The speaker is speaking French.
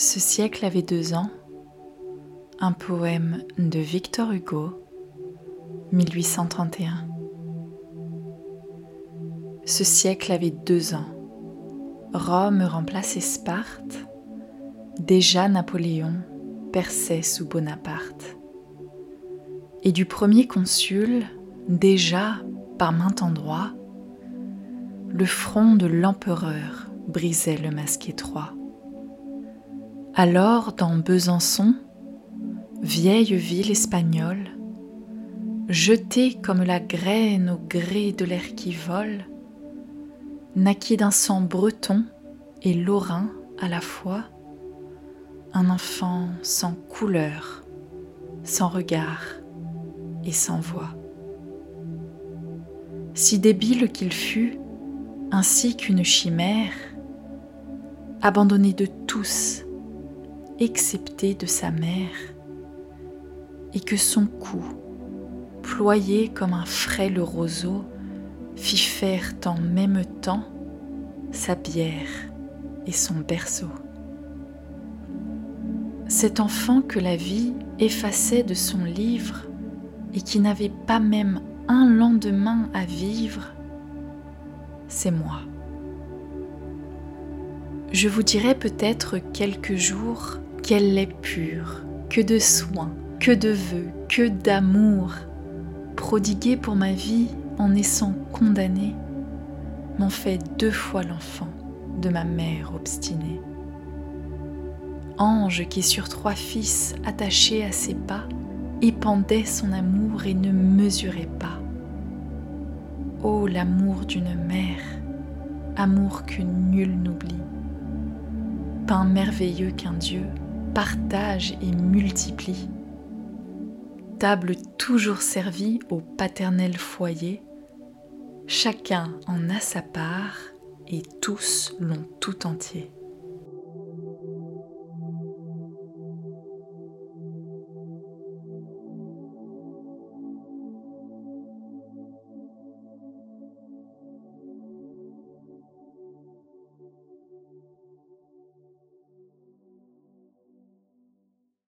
Ce siècle avait deux ans, un poème de Victor Hugo, 1831. Ce siècle avait deux ans. Rome remplaçait Sparte. Déjà Napoléon perçait sous Bonaparte. Et du premier consul, déjà par maint endroit, le front de l'empereur brisait le masque étroit. Alors, dans Besançon, vieille ville espagnole, jetée comme la graine au gré de l'air qui vole, naquit d'un sang breton et lorrain à la fois, un enfant sans couleur, sans regard et sans voix. Si débile qu'il fût, ainsi qu'une chimère, abandonné de tous, excepté de sa mère, et que son cou, ployé comme un frêle roseau, fit faire en même temps sa bière et son berceau. Cet enfant que la vie effaçait de son livre et qui n'avait pas même un lendemain à vivre, c'est moi. Je vous dirai peut-être quelques jours qu'elle est pure, que de soins, que de vœux, que d'amour, prodigués pour ma vie en naissant condamnée, m'ont fait deux fois l'enfant de ma mère obstinée. Ange qui sur trois fils attachés à ses pas épandait son amour et ne mesurait pas. Ô l'amour d'une mère, amour que nul n'oublie, pain merveilleux qu'un Dieu partage et multiplie table toujours servie au paternel foyer, chacun en a sa part et tous l'ont tout entier.